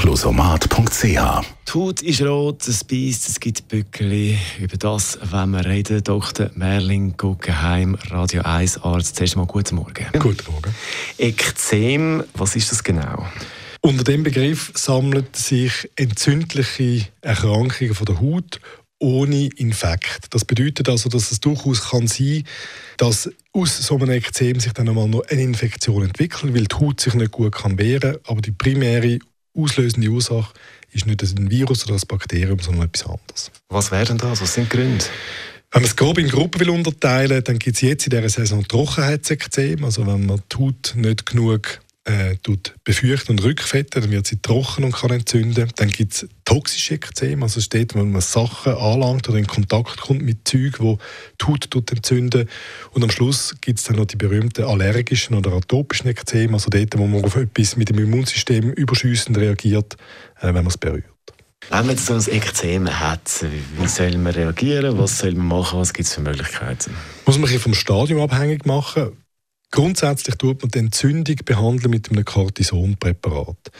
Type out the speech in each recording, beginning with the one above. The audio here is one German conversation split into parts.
Closomat.ch Die Haut ist rot, es beißt, es gibt Bückeli. Über das wollen wir reden. Dr. Merlin Guggenheim, Radio 1 Arzt. Zuerst mal guten Morgen. Guten Morgen. Ekzem, was ist das genau? Unter dem Begriff sammeln sich entzündliche Erkrankungen von der Haut ohne Infekt. Das bedeutet also, dass es durchaus kann sein dass aus so einem Ekzem sich dann einmal noch eine Infektion entwickelt, weil die Haut sich nicht gut kann wehren kann. Aber die primäre auslösende Ursache ist nicht ein Virus oder ein Bakterium, sondern etwas anderes. Was wären das? Was sind die Gründe? Wenn man es grob in Gruppen will unterteilen dann gibt es jetzt in dieser Saison Trockenheitsekzem. Also wenn man die Haut nicht genug äh, tut befeuchten und rückfetten, dann wird sie trocken und kann entzünden. Dann gibt es toxische Ekzem, also steht, wenn man Sachen anlangt oder in Kontakt kommt mit Zeug, wo die Haut tut entzünden. Und am Schluss gibt es dann noch die berühmten allergischen oder atopischen Ekzem, also dort, wo man auf etwas mit dem Immunsystem überschüssend reagiert, äh, wenn man es berührt. Wenn man so ein Ekzem hat, wie soll man reagieren? Was soll man machen? Was gibt es für Möglichkeiten? Muss man vom Stadium abhängig machen. Grundsätzlich tut man die Entzündung behandeln mit einem Cortisonpräparat.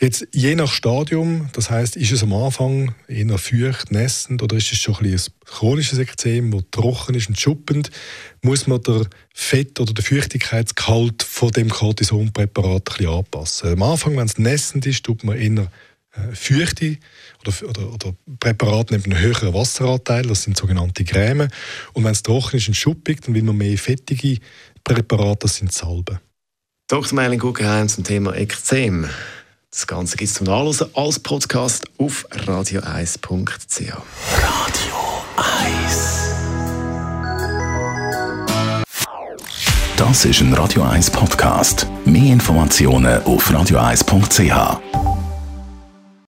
Jetzt, je nach Stadium, das heißt, ist es am Anfang eher feucht, nässend oder ist es schon ein, ein chronisches Ekzem, das trocken ist und schuppend, muss man den Fett- oder den Feuchtigkeitsgehalt von dem Cortisonpräparat anpassen. Am Anfang, wenn es nässend ist, tut man eher Feuchte oder, oder, oder Präparate mit einem höheren Wasseranteil, das sind sogenannte Gräme. Und wenn es trocken ist und schuppig, dann will man mehr fettige Präparate, das sind Salben. Dr. Merlin Guggenheim zum Thema Ekzem. Das Ganze gibt es zum Nachlesen als Podcast auf radio1.ch. Radio 1 Das ist ein Radio 1 Podcast. Mehr Informationen auf radio1.ch.